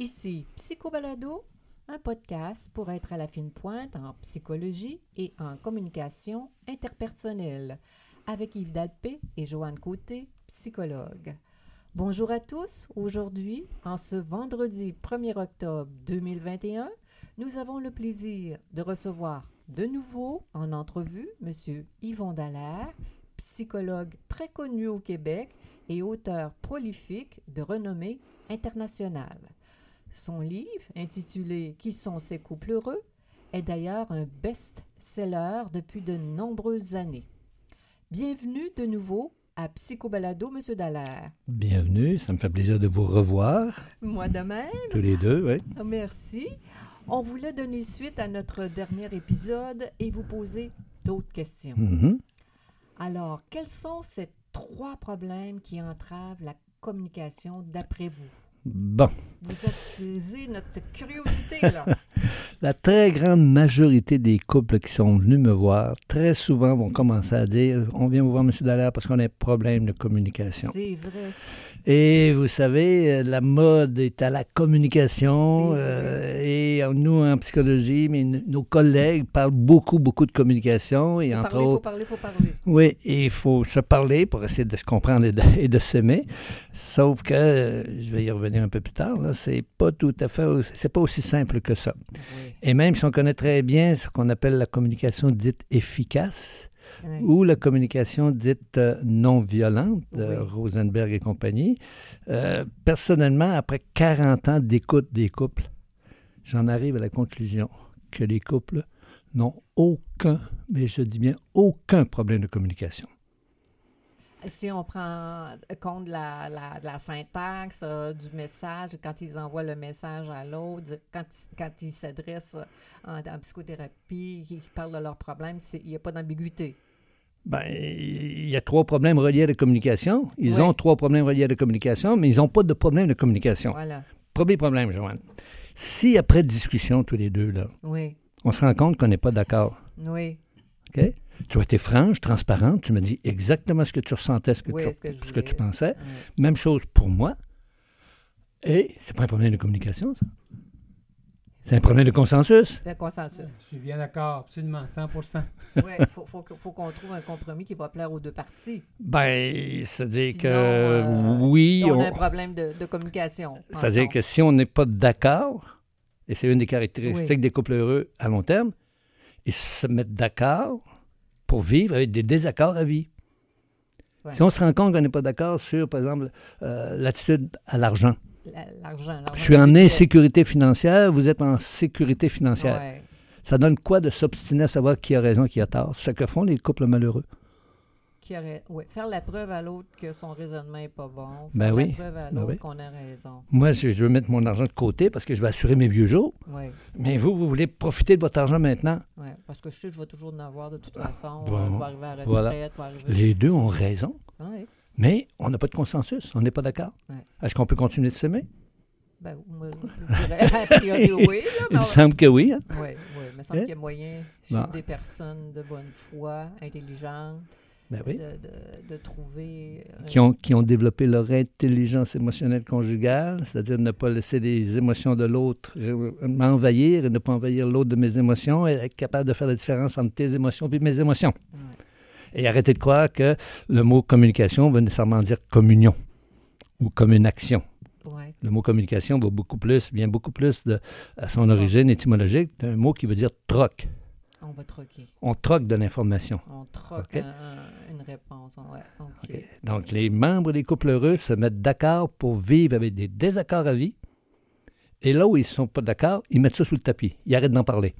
Ici Psychobalado, un podcast pour être à la fine pointe en psychologie et en communication interpersonnelle, avec Yves Dalpé et Joanne Côté, psychologue. Bonjour à tous. Aujourd'hui, en ce vendredi 1er octobre 2021, nous avons le plaisir de recevoir de nouveau en entrevue M. Yvon Dallaire, psychologue très connu au Québec et auteur prolifique de renommée internationale. Son livre, intitulé Qui sont ces couples heureux, est d'ailleurs un best-seller depuis de nombreuses années. Bienvenue de nouveau à Psychobalado, M. Dallaire. Bienvenue, ça me fait plaisir de vous revoir. Moi de même. Tous les deux, oui. Merci. On voulait donner suite à notre dernier épisode et vous poser d'autres questions. Mhm. Alors, quels sont ces trois problèmes qui entravent la communication d'après vous? Bon, Vous attisez notre curiosité, là. la très grande majorité des couples qui sont venus me voir, très souvent vont commencer à dire On vient vous voir, M. Dallaire, parce qu'on a un problème de communication. C'est vrai. Et vous savez, la mode est à la communication. Euh, et nous, en psychologie, mais nos collègues parlent beaucoup, beaucoup de communication. Et Faut entre parler, faut autres, parler, faut parler. Oui, et il faut se parler pour essayer de se comprendre et de, et de s'aimer. Sauf que, euh, je vais y revenir un peu plus tard, c'est pas tout à fait, aussi- c'est pas aussi simple que ça. Oui. Et même si on connaît très bien ce qu'on appelle la communication dite efficace Oui. ou la communication dite euh, non violente, Oui. Rosenberg et compagnie, euh, personnellement, après 40 ans d'écoute des couples, j'en arrive à la conclusion que les couples n'ont aucun, mais je dis bien aucun problème de communication. Si on prend compte de la, la, de la syntaxe euh, du message, quand ils envoient le message à l'autre, quand, quand ils s'adressent en, en psychothérapie, qu'ils parlent de leurs problèmes, il n'y a pas d'ambiguïté. Ben, il y a trois problèmes reliés à la communication. Ils Oui. ont trois problèmes reliés à la communication, mais ils n'ont pas de problème de communication. Voilà. Premier problème, Joanne. Si après discussion, tous les deux, là, Oui. on se rend compte qu'on n'est pas d'accord, Oui. OK? Tu as été franche, transparente, tu m'as dit exactement ce que tu ressentais, ce que, Oui, tu, ce que je ce que tu voulais. pensais. Oui. Même chose pour moi. Et c'est pas un problème de communication, ça. C'est un problème de consensus. Le consensus. Je suis bien d'accord, absolument, 100 Oui, il faut, faut, qu'on trouve un compromis qui va plaire aux deux parties. Ben, c'est-à-dire que euh, oui, on, on- a un problème de, de communication. C'est-à-dire que si on n'est pas d'accord, et c'est une des caractéristiques des couples heureux à long terme, ils se mettent d'accord pour vivre avec des désaccords à vie. Ouais. Si on se rend compte qu'on n'est pas d'accord sur, par exemple, euh, l'attitude à l'argent. La- L'argent. Je suis en insécurité financière, vous êtes en sécurité financière. Ouais. Ça donne quoi de s'obstiner à savoir qui a raison, qui a tort? Ce que font les couples malheureux. Qui aurait, ouais, faire la preuve à l'autre que son raisonnement n'est pas bon. Faire Ben la oui, preuve à ben l'autre oui. qu'on a raison. Moi, je je veux mettre mon argent de côté parce que je vais assurer mes vieux jours. Oui, Mais vous, vous voulez profiter de votre argent maintenant? ouais, parce que je sais que je vais toujours en avoir de toute façon. bon, je vais arriver à la retraite, voilà. je vais arriver... Les deux ont raison. Ouais, Mais on n'a pas de consensus, on n'est pas d'accord. Est-ce qu'on peut continuer de s'aimer? ben, moi, je dirais a priori oui. Là, Il me semble que oui. hein? Oui, oui, il me semble Hein? qu'il y a moyen chez Bon. des personnes de bonne foi, intelligentes, Ben oui. de, de, de trouver... euh, Qui ont, qui ont développé leur intelligence émotionnelle conjugale, c'est-à-dire ne pas laisser les émotions de l'autre euh, m'envahir et ne pas envahir l'autre de mes émotions et être capable de faire la différence entre tes émotions et mes émotions. ouais. Et arrêtez de croire que le mot communication veut nécessairement dire communion ou comme une action. Ouais. Le mot communication va beaucoup plus, vient beaucoup plus de, à son origine étymologique d'un mot qui veut dire troc. On va troquer. On troque de l'information. On troque un- une réponse. Ouais. Donc, les membres des couples heureux se mettent d'accord pour vivre avec des désaccords à vie. Et là où ils ne sont pas d'accord, ils mettent ça sous le tapis. Ils arrêtent d'en parler.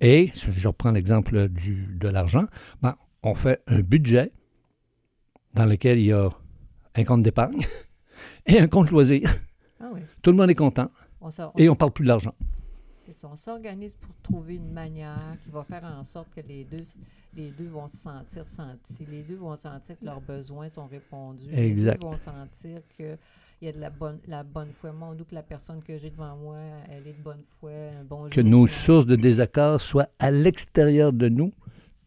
Et, je reprends l'exemple de l'argent, ben, on fait un budget dans lequel il y a un compte d'épargne et un compte loisir. Ah oui. Tout le monde est content On, et on ne parle plus de l'argent. Ça, on s'organise pour trouver une manière qui va faire en sorte que les deux, les deux vont se sentir sentis. Les deux vont sentir que leurs besoins sont répondus. Exact. Les deux vont sentir que il y a de la bonne, la bonne foi. Moi, d'où que la personne que j'ai devant moi, elle est de bonne foi, un bon Que nos sources de désaccord soient à l'extérieur de nous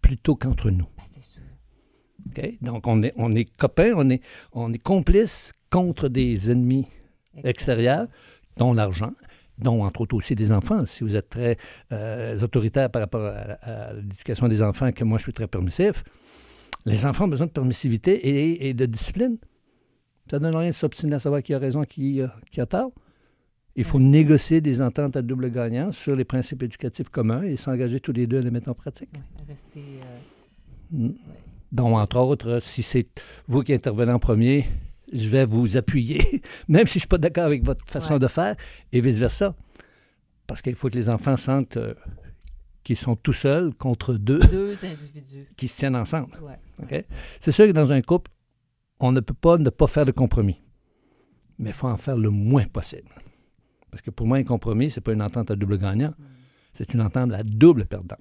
plutôt qu'entre nous. Ben, c'est sûr. Donc, on est, on est copains, on est, on est complices contre des ennemis extérieurs. dont l'argent, dont entre autres aussi des enfants. Si vous êtes très euh, autoritaire par rapport à, à l'éducation des enfants, que moi je suis très permissif, les enfants ont besoin de permissivité et, et de discipline. Ça ne donne rien de s'obstiner à savoir qui a raison, qui, a- qui a tort. Il faut négocier des ententes à double gagnant sur les principes éducatifs communs et s'engager tous les deux à les mettre en pratique. Ouais, rester. euh, Mm. Donc, entre autres, si c'est vous qui intervenez en premier, je vais vous appuyer, même si je ne suis pas d'accord avec votre façon Ouais. de faire, et vice-versa. Parce qu'il faut que les enfants sentent euh, qu'ils sont tout seuls contre deux deux individus. qui se tiennent ensemble. Ouais. C'est sûr que dans un couple, on ne peut pas ne pas faire de compromis. Mais il faut en faire le moins possible. Parce que pour moi, un compromis, ce n'est pas une entente à double gagnant, Mm. c'est une entente à double perdant.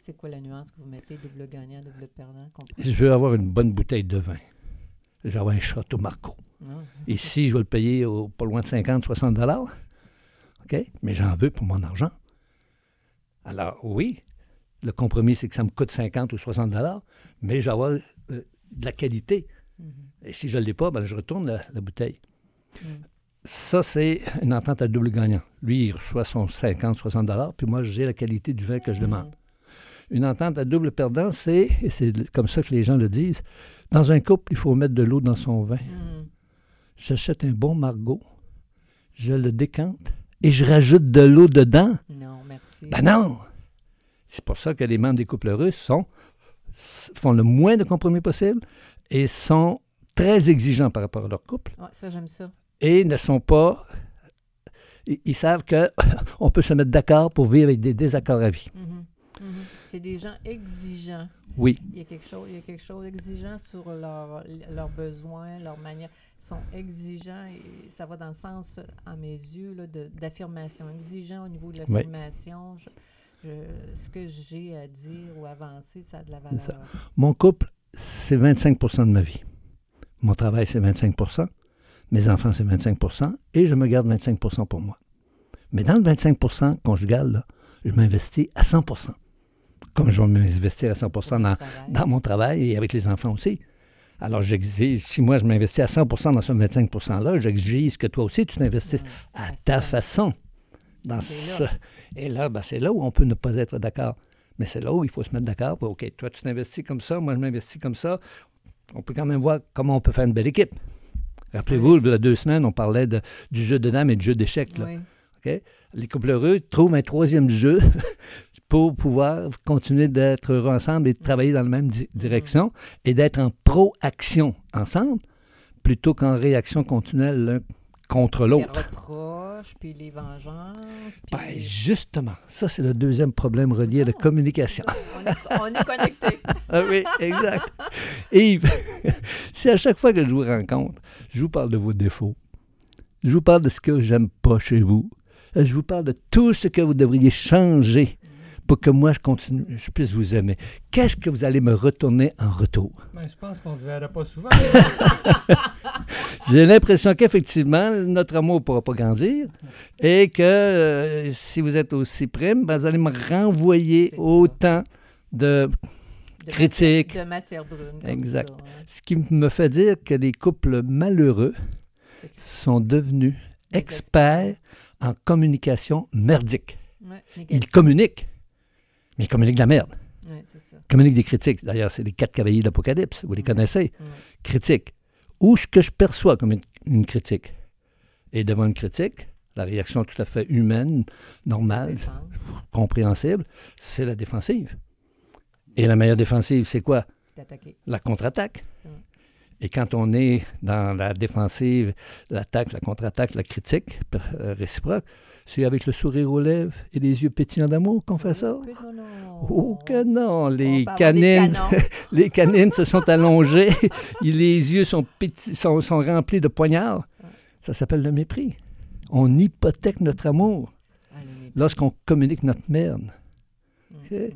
C'est quoi la nuance que vous mettez double gagnant, double perdant? compris? Si je veux avoir une bonne bouteille de vin, je vais avoir un château Marco. Ici, je vais le payer au, pas loin de 50, 60 dollars. OK? Mais j'en veux pour mon argent. Alors, oui, le compromis, c'est que ça me coûte 50 ou 60 dollars, mais je vais avoir euh, de la qualité. Mhm. Et si je ne l'ai pas, ben, je retourne la, la bouteille. Mm. Ça, c'est une entente à double gagnant. Lui, il reçoit son 50, 60 dollars, puis moi, j'ai la qualité du vin que je demande. Une entente à double perdant, c'est, et c'est comme ça que les gens le disent, dans un couple, il faut mettre de l'eau dans son vin. Mm. J'achète un bon margot, je le décante et je rajoute de l'eau dedans. Non, merci. Ben non! C'est pour ça que les membres des couples heureux sont, font le moins de compromis possible et sont très exigeants par rapport à leur couple Ouais, ça, j'aime ça. et ne sont pas. Ils, savent qu'on peut se mettre d'accord pour vivre avec des désaccords à vie. Mhm. Mhm. C'est des gens exigeants. Oui, Il y a quelque chose, il y a quelque chose d'exigeant sur leur- leurs besoins, leur manière. Ils sont exigeants et ça va dans le sens, à mes yeux, d'affirmation. Exigeant au niveau de l'affirmation. Ce que j'ai à dire ou avancer, ça a de la valeur. ça. mon couple, c'est 25% de ma vie. Mon travail, c'est 25% Mes enfants, c'est 25% et je me garde 25% pour moi. Mais dans le 25% conjugal, là, je m'investis à 100 Comme je vais m'investir à 100 Pour dans, dans mon travail et avec les enfants aussi. Alors, j'exige, si moi je m'investis à 100% dans ce 25 %-là, j'exige que toi aussi tu t'investisses Ouais, à ta façon. Dans ce... Et là, ben, c'est là où on peut ne pas être d'accord. Mais c'est là où il faut se mettre d'accord. OK, toi, tu t'investis comme ça, moi, je m'investis comme ça. On peut quand même voir comment on peut faire une belle équipe. Rappelez-vous, il y a deux semaines, on parlait de- du jeu de dames et du jeu d'échecs. Oui. Les couples heureux trouvent un troisième jeu pour pouvoir continuer d'être heureux ensemble et de travailler dans la même di- direction et d'être en pro-action ensemble plutôt qu'en réaction continuelle l'un contre Les l'autre. reproches, puis les vengeances. Puis Ben, les- justement, ça, c'est le deuxième problème relié à la Non. communication. on, est, on est connectés. Ah oui, exact. Yves, si à chaque fois que je vous rencontre, je vous parle de vos défauts, je vous parle de ce que j'aime pas chez vous, je vous parle de tout ce que vous devriez changer pour que moi, je continue, je puisse vous aimer. Qu'est-ce que vous allez me retourner en retour? Ben, je pense qu'on se verra pas souvent. J'ai l'impression qu'effectivement, notre amour ne pourra pas grandir et que euh, si vous êtes aussi prime, ben, vous allez me renvoyer autant de De Critique. matière- De matière brune. Exact. ça, hein. Ce qui me fait dire que les couples malheureux sont devenus experts en communication merdique. Ouais, Ils communiquent, mais ils communiquent de la merde. Ouais, c'est ça. Ils communiquent des critiques. D'ailleurs, c'est les quatre cavaliers de l'Apocalypse, vous les connaissez. Ouais. Critiques. Ou ce que je perçois comme une, une critique? Et devant une critique, la réaction tout à fait humaine, normale, compréhensible, c'est la défensive. Et la meilleure défensive, c'est quoi? La contre-attaque. Et quand on est dans la défensive, l'attaque, la contre-attaque, la critique euh, réciproque, c'est avec le sourire aux lèvres et les yeux pétillants d'amour qu'on fait ça. Oh, que non. Oh les canines, les canines se sont allongées, et les yeux sont, péti- sont, sont remplis de poignards. Ça s'appelle le mépris. On hypothèque notre amour Ah, lorsqu'on communique notre merde. Mm, Ok? mm.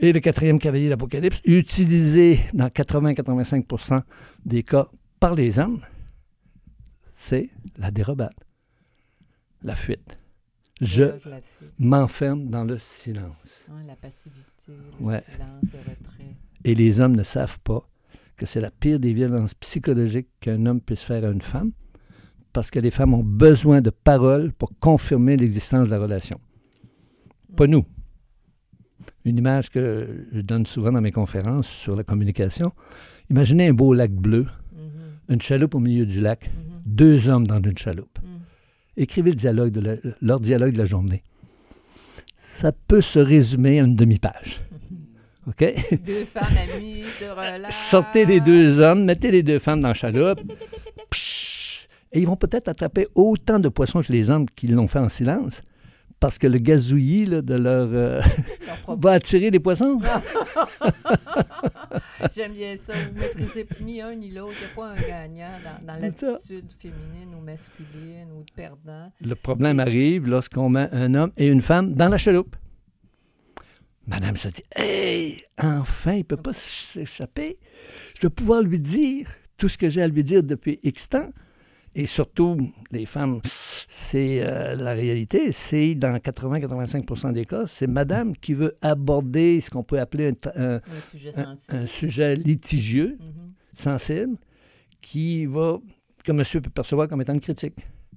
Et le quatrième cavalier de l'Apocalypse, utilisé dans 80-85% des cas par les hommes, c'est la dérobade, la fuite. Je m'enferme dans le silence. La passivité, le Ouais. silence, le retrait. Et les hommes ne savent pas que c'est la pire des violences psychologiques qu'un homme puisse faire à une femme parce que les femmes ont besoin de paroles pour confirmer l'existence de la relation. Pas nous. Une image que je donne souvent dans mes conférences sur la communication. Imaginez un beau lac bleu, Mhm. une chaloupe au milieu du lac, Mhm. deux hommes dans une chaloupe. Écrivez le dialogue de la- leur dialogue de la journée. Ça peut se résumer à une demi-page. OK? Deux femmes amies se relaxent. Sortez les deux hommes, mettez les deux femmes dans la chaloupe. Psh! Et ils vont peut-être attraper autant de poissons que les hommes qui l'ont fait en silence. Parce que le gazouillis là, de leur. euh, Leur propre- va attirer les poissons. J'aime bien ça. Vous méprisez ni un ni l'autre. Il n'y a pas un gagnant dans, l'attitude féminine ou masculine ou de perdant. Le problème arrive lorsqu'on met un homme et une femme dans la chaloupe. Madame se dit Hey, enfin, il ne peut pas s'échapper. Je vais pouvoir lui dire tout ce que j'ai à lui dire depuis X temps. Et surtout, les femmes, c'est euh, la réalité, c'est dans 80-85% des cas, c'est madame qui veut aborder ce qu'on peut appeler un, sujet un- sensible. un sujet litigieux, Mhm. sensible, qui va, que monsieur peut percevoir comme étant une critique.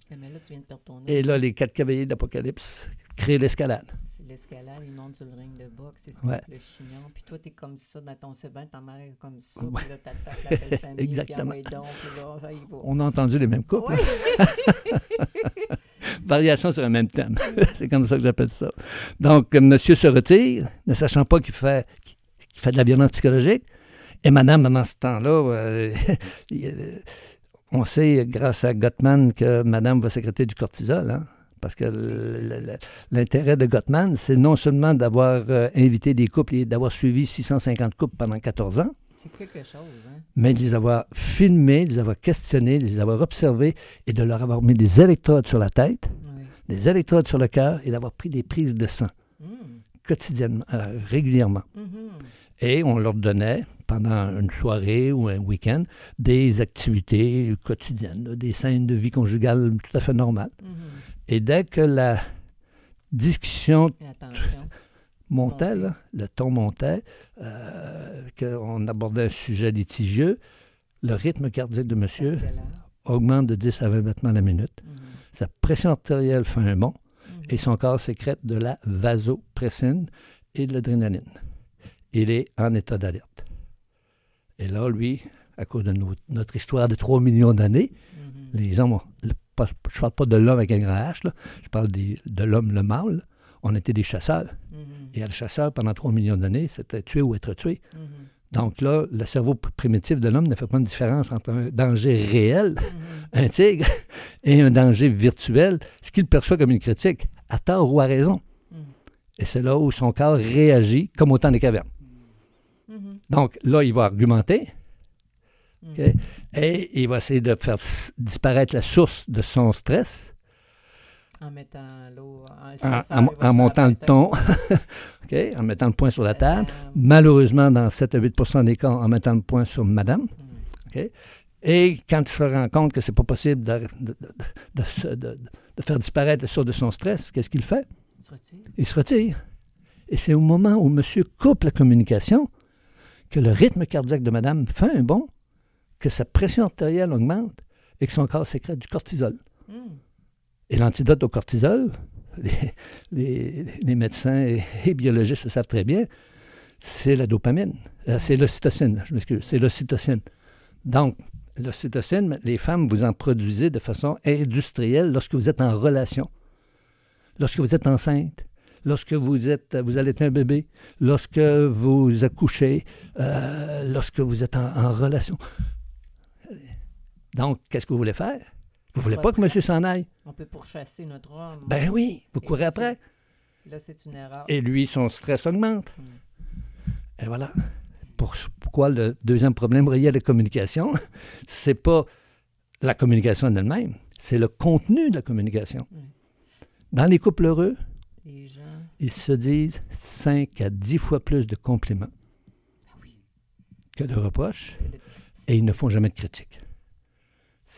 Mais là, tu viens de perdre ton Et là, les quatre cavaliers d'Apocalypse créent l'escalade. L'escalade, ils montent sur le ring de boxe, c'est Ouais. le chignon. Puis toi, t'es comme ça dans ton sébain, ta mère est comme ça. Ouais. Puis là, t'attaques la belle famille. Exactement. Puis, ouais, donc, puis là, ça y va. On a entendu les mêmes couples. Oui. Variation sur un même thème. c'est comme ça que j'appelle ça. Donc, euh, monsieur se retire, ne sachant pas qu'il fait, qu'il fait de la violence psychologique. Et madame, pendant ce temps-là, euh, euh, on sait, grâce à Gottman, que madame va sécréter du cortisol. hein, parce que l'intérêt de Gottman, c'est non seulement d'avoir euh, invité des couples et d'avoir suivi 650 couples pendant 14 ans, C'est quelque chose, hein? mais de les avoir filmés, de les avoir questionnés, de les avoir observés et de leur avoir mis des électrodes sur la tête, Oui. des électrodes sur le cœur et d'avoir pris des prises de sang Mhm. quotidiennement, euh, régulièrement. Mhm. Et on leur donnait, pendant une soirée ou un week-end, des activités quotidiennes, des scènes de vie conjugale tout à fait normales. Mhm. Et dès que la discussion montait, là, le ton montait, euh, qu'on abordait un sujet litigieux, le rythme cardiaque de monsieur Excellent. augmente de 10 à 20 battements la minute. Mhm. Sa pression artérielle fait un bond Mhm. et son corps sécrète de la vasopressine et de l'adrénaline. Il est en état d'alerte. Et là, lui, à cause de no- notre histoire de 3 millions d'années, Mhm. les hommes, ont- pas- je ne parle pas de l'homme avec un grand H, là, je parle des- de l'homme, le mâle, on était des chasseurs. Mhm. Et le chasseur, pendant 3 millions d'années, c'était tuer ou être tué. Mhm. Donc là, le cerveau pr- primitif de l'homme ne fait pas une différence entre un danger réel, Mhm. un tigre, et un danger virtuel, ce qu'il perçoit comme une critique, à tort ou à raison. Mhm. Et c'est là où son corps réagit comme au temps des cavernes. Donc là, il va argumenter OK, et il va essayer de faire disparaître la source de son stress En mettant l'eau, en, montant le ton, OK, en mettant le point sur la table. Malheureusement, dans 7 à 8% des cas, en mettant le point sur madame. mhm. Et quand il se rend compte que c'est pas possible de, faire disparaître la source de son stress, qu'est-ce qu'il fait? Il se retire. Il se retire. Et c'est au moment où monsieur coupe la communication que le rythme cardiaque de madame fait un bond, que sa pression artérielle augmente et que son corps sécrète du cortisol. Mhm. Et l'antidote au cortisol, les, les- les médecins et, et biologistes le savent très bien, c'est la dopamine. Euh, c'est l'ocytocine, je m'excuse, c'est l'ocytocine. Donc, l'ocytocine, les femmes, vous en produisez de façon industrielle lorsque vous êtes en relation, lorsque vous êtes enceinte, lorsque vous, êtes, vous allez être un bébé, lorsque vous accouchez, euh, lorsque vous êtes en, en relation. Donc, qu'est-ce que vous voulez faire? Vous voulez pas que monsieur s'en aille? On peut pourchasser notre homme. Ben oui, vous courez après. Là, c'est une erreur. Et lui, son stress augmente. Mm. Et voilà. Pour- pourquoi le deuxième problème relié à la communication, c'est pas la communication en elle-même, c'est le contenu de la communication. Mm. Dans les couples heureux, Les gens. ils se disent 5 à 10 fois plus de compliments Ah oui. que de reproches et ils ne font jamais de critiques.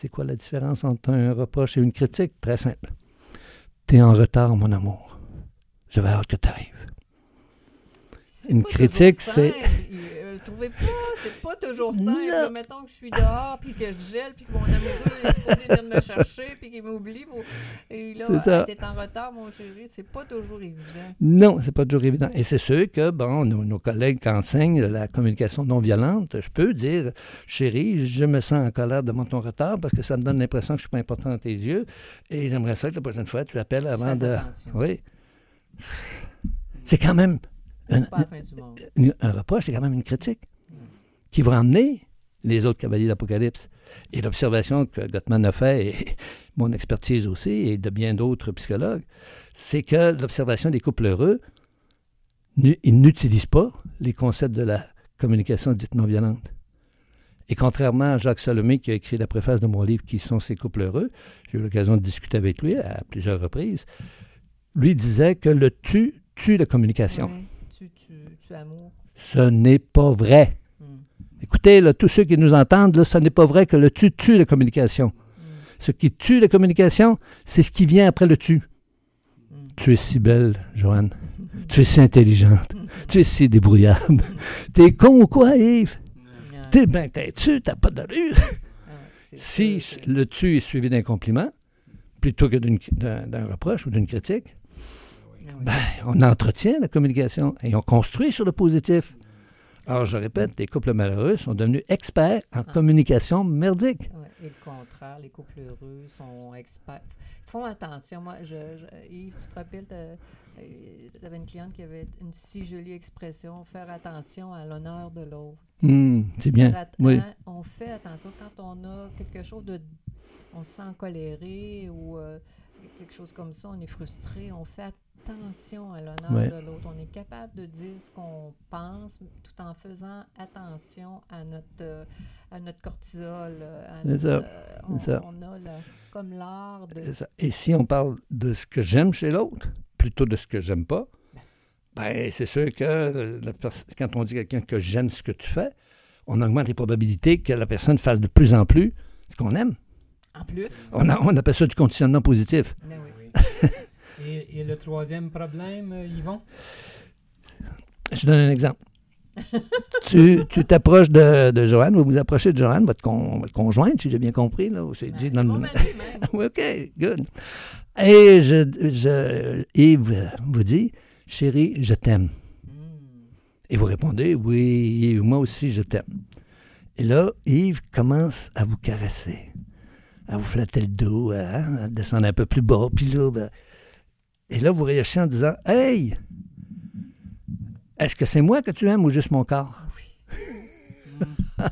C'est quoi la différence entre un reproche et une critique? Très simple. T'es en retard, mon amour. J'avais hâte que tu arrives. Une critique, c'est- trouvez pas? C'est pas toujours simple. Là. Mettons que je suis dehors, puis que je gèle, puis que mon amoureux est supposé venir me chercher, puis qu'il m'oublie. pour- Et là, t'es en retard, mon chéri. C'est pas toujours évident. Non, c'est pas toujours évident. Et c'est sûr que, bon, nos, nos collègues qui enseignent la communication non violente, je peux dire, chérie, je me sens en colère devant ton retard parce que ça me donne l'impression que je suis pas important dans tes yeux et j'aimerais ça que la prochaine fois, tu appelles avant de... attention. Oui. C'est quand même un, C'est pas la fin du monde. une- un reproche, c'est quand même une critique qui va emmener les autres cavaliers d'Apocalypse. Et l'observation que Gottman a fait, et mon expertise aussi, et de bien d'autres psychologues, c'est que l'observation des couples heureux, ils n'utilisent pas les concepts de la communication dite non violente. Et contrairement à Jacques Salomé, qui a écrit la préface de mon livre Qui sont ces couples heureux, j'ai eu l'occasion de discuter avec lui à plusieurs reprises, lui disait que le tu tue la communication. Tu, tu, tu amour. Ce n'est pas vrai. Hmm. Écoutez, là, tous ceux qui nous entendent, là, ce n'est pas vrai que le tu tue la communication. Hmm. Ce qui tue la communication, c'est ce qui vient après le tu. Hmm. Tu es si belle, Joanne. Tu es si intelligente. Tu es si débrouillarde. T'es con ou quoi, Yves? T'es ben têtu, t'as pas. Ah, c'est Si le tu est suivi d'un compliment, plutôt que d'un reproche ou d'une critique. Ben, on entretient la communication et on construit sur le positif. Alors, je répète, les couples malheureux sont devenus experts en Ah. communication merdique. Ouais, et le contraire, les couples heureux sont experts. Font attention. Moi, je, je- Yves, tu te rappelles, tu avais une cliente qui avait une si jolie expression faire attention à l'honneur de l'autre. Hmm, c'est bien. At- Oui. hein, On fait attention quand on a quelque chose de. On se sent coléré ou euh, quelque chose comme ça, on est frustré, on fait attention à l'honneur Ouais. de l'autre. On est capable de dire ce qu'on pense tout en faisant attention à notre, euh, à notre cortisol. euh, à C'est ça, euh, on, ça. on a comme l'art de. Et si on parle de ce que j'aime chez l'autre, plutôt de ce que j'aime pas, ben, c'est sûr que la quand on dit à quelqu'un que j'aime ce que tu fais, on augmente les probabilités que la personne fasse de plus en plus ce qu'on aime. En plus. On, a- on appelle ça du conditionnement positif. Ben oui. Et, et le troisième problème, euh, Yvon? Je donne un exemple. tu tu t'approches de, de Joanne, vous vous approchez de Joanne, votre, con- votre conjointe, si j'ai bien compris. Là, c'est dit dans Ben, le-. Oui, OK, good. Et je, je, Yves vous dit, chérie, je t'aime. Hmm. Et vous répondez, oui, Yves, moi aussi, je t'aime. Et là, Yves commence à vous caresser, à vous flatter le dos, hein, à descendre un peu plus bas. Puis là, ben, et là, vous réagissez en disant, hey, est-ce que c'est moi que tu aimes ou juste mon corps?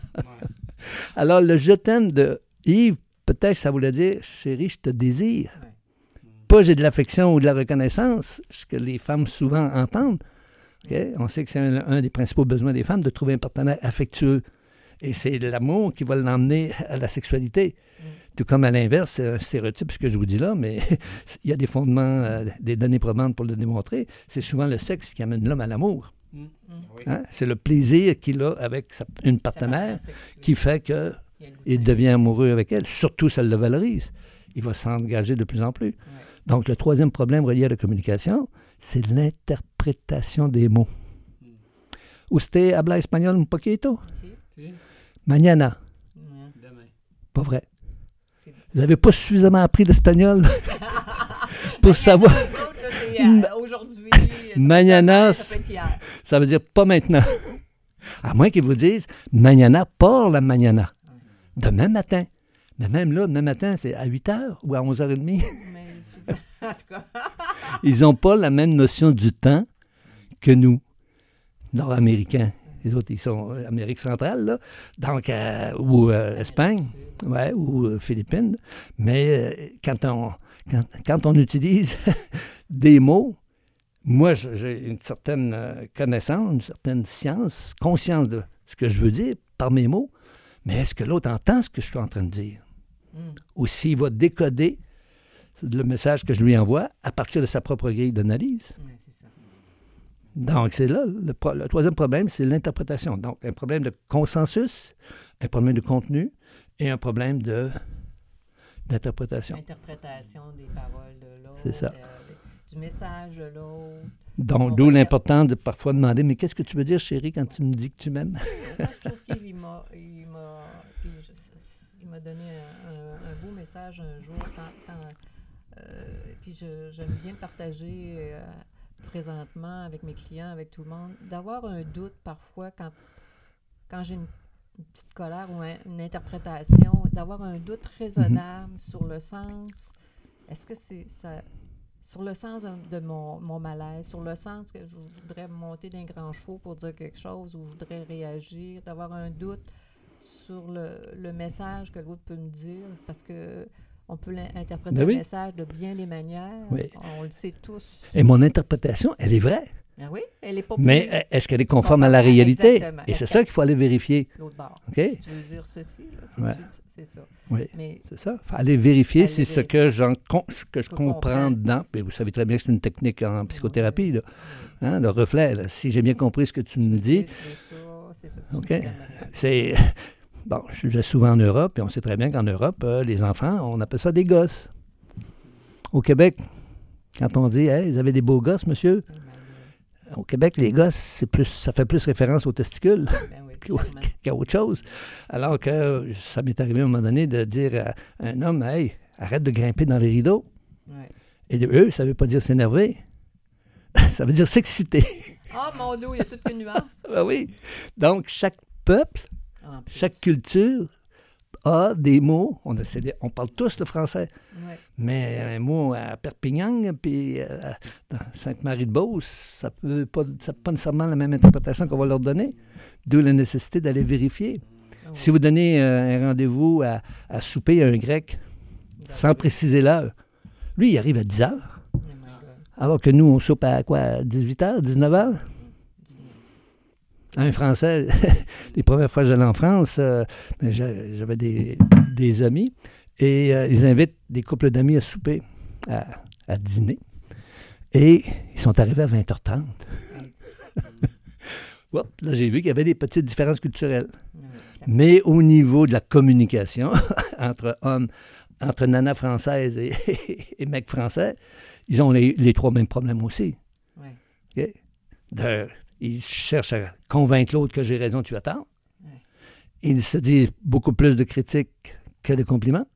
Alors, le je t'aime de Yves, peut-être ça voulait dire, chérie, je te désire. Pas j'ai de l'affection ou de la reconnaissance, ce que les femmes souvent entendent. On sait que c'est un, un des principaux besoins des femmes de trouver un partenaire affectueux. Et c'est l'amour qui va l'emmener à la sexualité. Mm. Tout comme à l'inverse, c'est un stéréotype ce que je vous dis là, mais il y a des fondements, euh, des données probantes pour le démontrer. C'est souvent le sexe qui amène l'homme à l'amour. Mm. Mm. Oui. hein? C'est le plaisir qu'il a avec sa- une partenaire qui fait que Il y a le goût il de devient amoureux avec elle. Surtout, ça le valorise. Il va s'engager de plus en plus. Donc, le troisième problème relié à la communication, c'est l'interprétation des mots. Usted habla espagnol un poquito? Si. Si, Mañana. Ouais. demain. Pas vrai. Vous n'avez pas suffisamment appris l'espagnol? Pour savoir. Aujourd'hui. Mañana, Ça veut dire pas maintenant. À moins qu'ils vous disent mañana por la mañana. Demain matin. Mais même là, demain matin, c'est à 8 h ou à 11h30. Mais souvent- en tout cas, Ils n'ont pas la même notion du temps que nous, Nord-Américains. Les autres, ils sont euh, Amérique centrale, là. Donc, euh, ou euh, Espagne, ouais, ou Philippines. Mais quand, on, quand, quand on utilise des mots, moi, j'ai une certaine connaissance, une certaine science, conscience de ce que je veux dire par mes mots. Mais est-ce que l'autre entend ce que je suis en train de dire? Mm. ou s'il va décoder le message que je lui envoie à partir de sa propre grille d'analyse? Donc, c'est là, le, pro- le troisième problème, c'est l'interprétation. Donc, un problème de consensus, un problème de contenu et un problème de d'interprétation. Interprétation des paroles de l'autre. C'est ça. euh, du message de l'autre. Donc, On d'où l'importance de parfois demander Mais qu'est-ce que tu veux dire, chérie, quand tu me dis que tu m'aimes? Je trouve qu'il m'a, il m'a, puis je- il m'a donné un, un- un beau message un jour. Quand, quand, euh, puis je- j'aime bien partager euh, présentement avec mes clients, avec tout le monde, d'avoir un doute parfois quand, quand j'ai une, une petite colère ou un- une interprétation, d'avoir un doute raisonnable sur le sens. Est-ce que c'est ça sur le sens de, mon, mon malaise, sur le sens que je voudrais monter d'un grand chevaux pour dire quelque chose ou je voudrais réagir, d'avoir un doute sur le, le message que l'autre peut me dire, parce que on peut interpréter Ben le oui. message de bien des manières. Oui. On le sait tous. Et mon interprétation, elle est vraie. Ah oui, elle est pas Mais euh, est-ce qu'elle est conforme à la réalité? exactement. Et c'est ça qu'il faut aller vérifier. l'autre bord. OK? Si tu veux dire ceci, c'est, Ouais. c'est ça. Oui. C'est ça. Il faut aller vérifier Aller si ce que, j'en que je comprends comprends. dedans, puis vous savez très bien que c'est une technique en psychothérapie, là, hein, le reflet, là. si j'ai bien compris ce que tu me dis, veux ça, c'est ça. OK. C'est c'est... Bon, je vais souvent en Europe, et on sait très bien qu'en Europe, euh, les enfants, on appelle ça des gosses. Au Québec, quand on dit hey, vous avez des beaux gosses, monsieur », au Québec, les gosses, c'est plus, ça fait plus référence aux testicules Ben qu'à autre chose. Alors que ça m'est arrivé à un moment donné de dire à un homme, hey, arrête de grimper dans les rideaux. Ouais. Et de eux, ça veut pas dire s'énerver. ça veut dire s'exciter. Ah, mon dos, il y a toute une nuance. ben oui. Donc, chaque peuple. Chaque culture a des mots. On, a- parle tous le français. Ouais. Mais un mot à Perpignan, puis euh, dans Sainte-Marie-de-Beauce, ça peut pas, ça peut pas nécessairement la même interprétation qu'on va leur donner. D'où la nécessité d'aller vérifier. Ah Si vous donnez euh, un rendez-vous à, à souper à un grec, sans préciser l'heure, lui, il arrive à 10 heures. Oh. Alors que nous, on soupe à quoi? à 18 heures, 19 heures? Un Français, les premières fois que j'allais en France, euh, ben, j'a- j'avais des, des amis et euh, ils invitent des couples d'amis à souper, à, à dîner. Et ils sont arrivés à 20h30. Hop, là, j'ai vu qu'il y avait des petites différences culturelles. Mais au niveau de la communication entre hommes, entre nana française et, et mec français, ils ont les, les trois mêmes problèmes aussi. ouais. De- ils cherchent à convaincre l'autre que j'ai raison, tu as tort. Ouais. Ils se disent beaucoup plus de critiques que de compliments.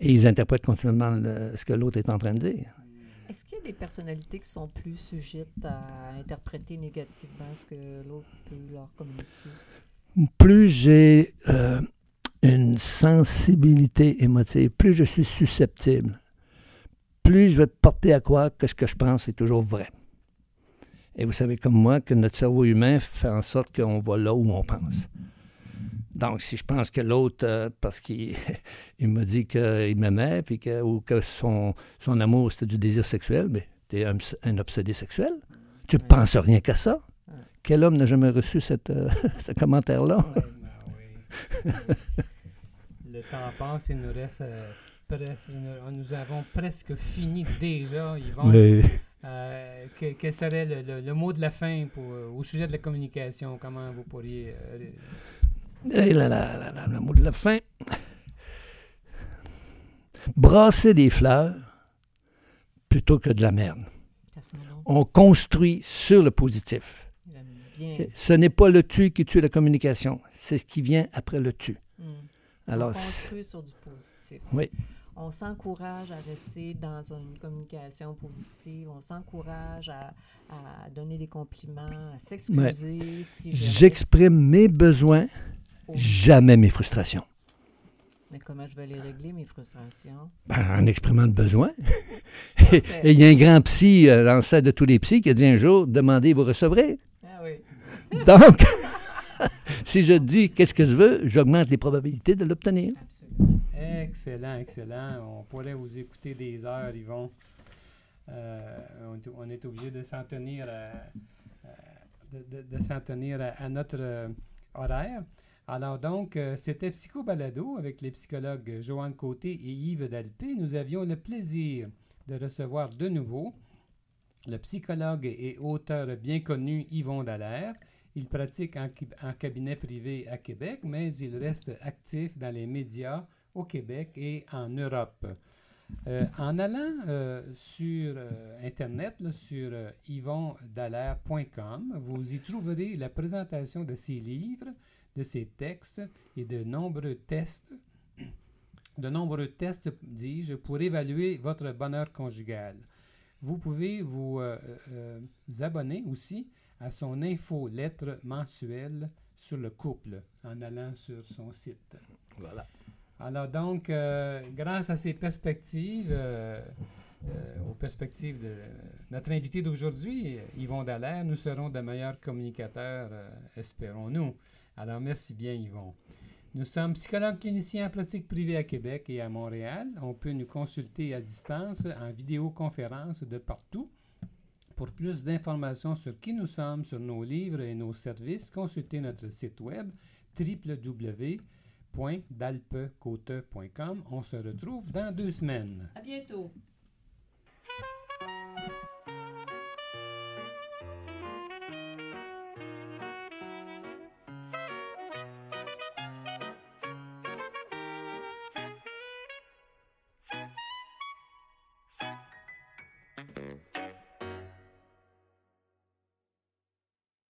Et ils interprètent continuellement le- ce que l'autre est en train de dire. Est-ce qu'il y a des personnalités qui sont plus sujettes à interpréter négativement ce que l'autre peut leur communiquer? Plus j'ai euh, une sensibilité émotive, plus je suis susceptible, plus je vais porter à croire que ce que je pense est toujours vrai. Et vous savez comme moi que notre cerveau humain fait en sorte qu'on va là où on pense. Donc, si je pense que l'autre, euh, parce qu'il il m'a dit qu'il m'aimait, puis que, ou que son, son amour, c'était du désir sexuel, mais tu es un, un obsédé sexuel. Tu ne Ouais. penses rien qu'à ça. Ouais. Quel homme n'a jamais reçu cette, euh, ce commentaire-là? Ouais, ben oui. Le temps passe, il nous reste euh, presque. Nous, nous avons presque fini déjà, Yvon. Mais- Euh, que- quel serait le, le- le mot de la fin pour, euh, au sujet de la communication? Comment vous pourriez. euh, ré- Et là, là, là, là, le mot de la fin. Brasser des fleurs plutôt que de la merde. On construit sur le positif. Ce n'est pas le tu qui tue la communication, c'est ce qui vient après le tu. Mm. Alors, on construit sur du positif. Oui. On s'encourage à rester dans une communication positive. On s'encourage à, à donner des compliments, à s'excuser. Si j'exprime mes besoins, Oh, jamais mes frustrations. Mais comment je vais les régler, mes frustrations? Ben, en exprimant le besoin. et et il y a un grand psy, euh, l'ancêtre de tous les psys, qui a dit un jour Demandez, vous recevrez. Ah oui. Donc, si je dis qu'est-ce que je veux, j'augmente les probabilités de l'obtenir. Excellent, excellent. On pourrait vous écouter des heures, Yvon. Euh, on, est- obligé de s'en tenir à, à- de, de- s'en tenir à, notre euh, horaire. Alors donc, euh, c'était Psycho Balado avec les psychologues Joanne Côté et Yves Dalpé. Nous avions le plaisir de recevoir de nouveau le psychologue et auteur bien connu Yvon Dallaire. Il pratique en, cabinet privé à Québec, mais il reste actif dans les médias au Québec et en Europe. Euh, en allant euh, sur euh, Internet, sur yvondallaire.com, vous y trouverez la présentation de ces livres, de ces textes et de nombreux tests, de nombreux tests, dis-je, pour évaluer votre bonheur conjugal. Vous pouvez vous abonner aussi à son infolettre mensuelle sur le couple en allant sur son site. Voilà. Alors donc, euh, grâce à ces perspectives, euh, euh, aux perspectives de notre invité d'aujourd'hui, Yvon Dallaire, nous serons de meilleurs communicateurs, espérons-nous. Alors merci bien Yvon. Nous sommes psychologues cliniciens en pratique privée à Québec et à Montréal. On peut nous consulter à distance, en vidéoconférence de partout. Pour plus d'informations sur qui nous sommes, sur nos livres et nos services, consultez notre site web www.dalpecote.com. On se retrouve dans deux semaines. À bientôt.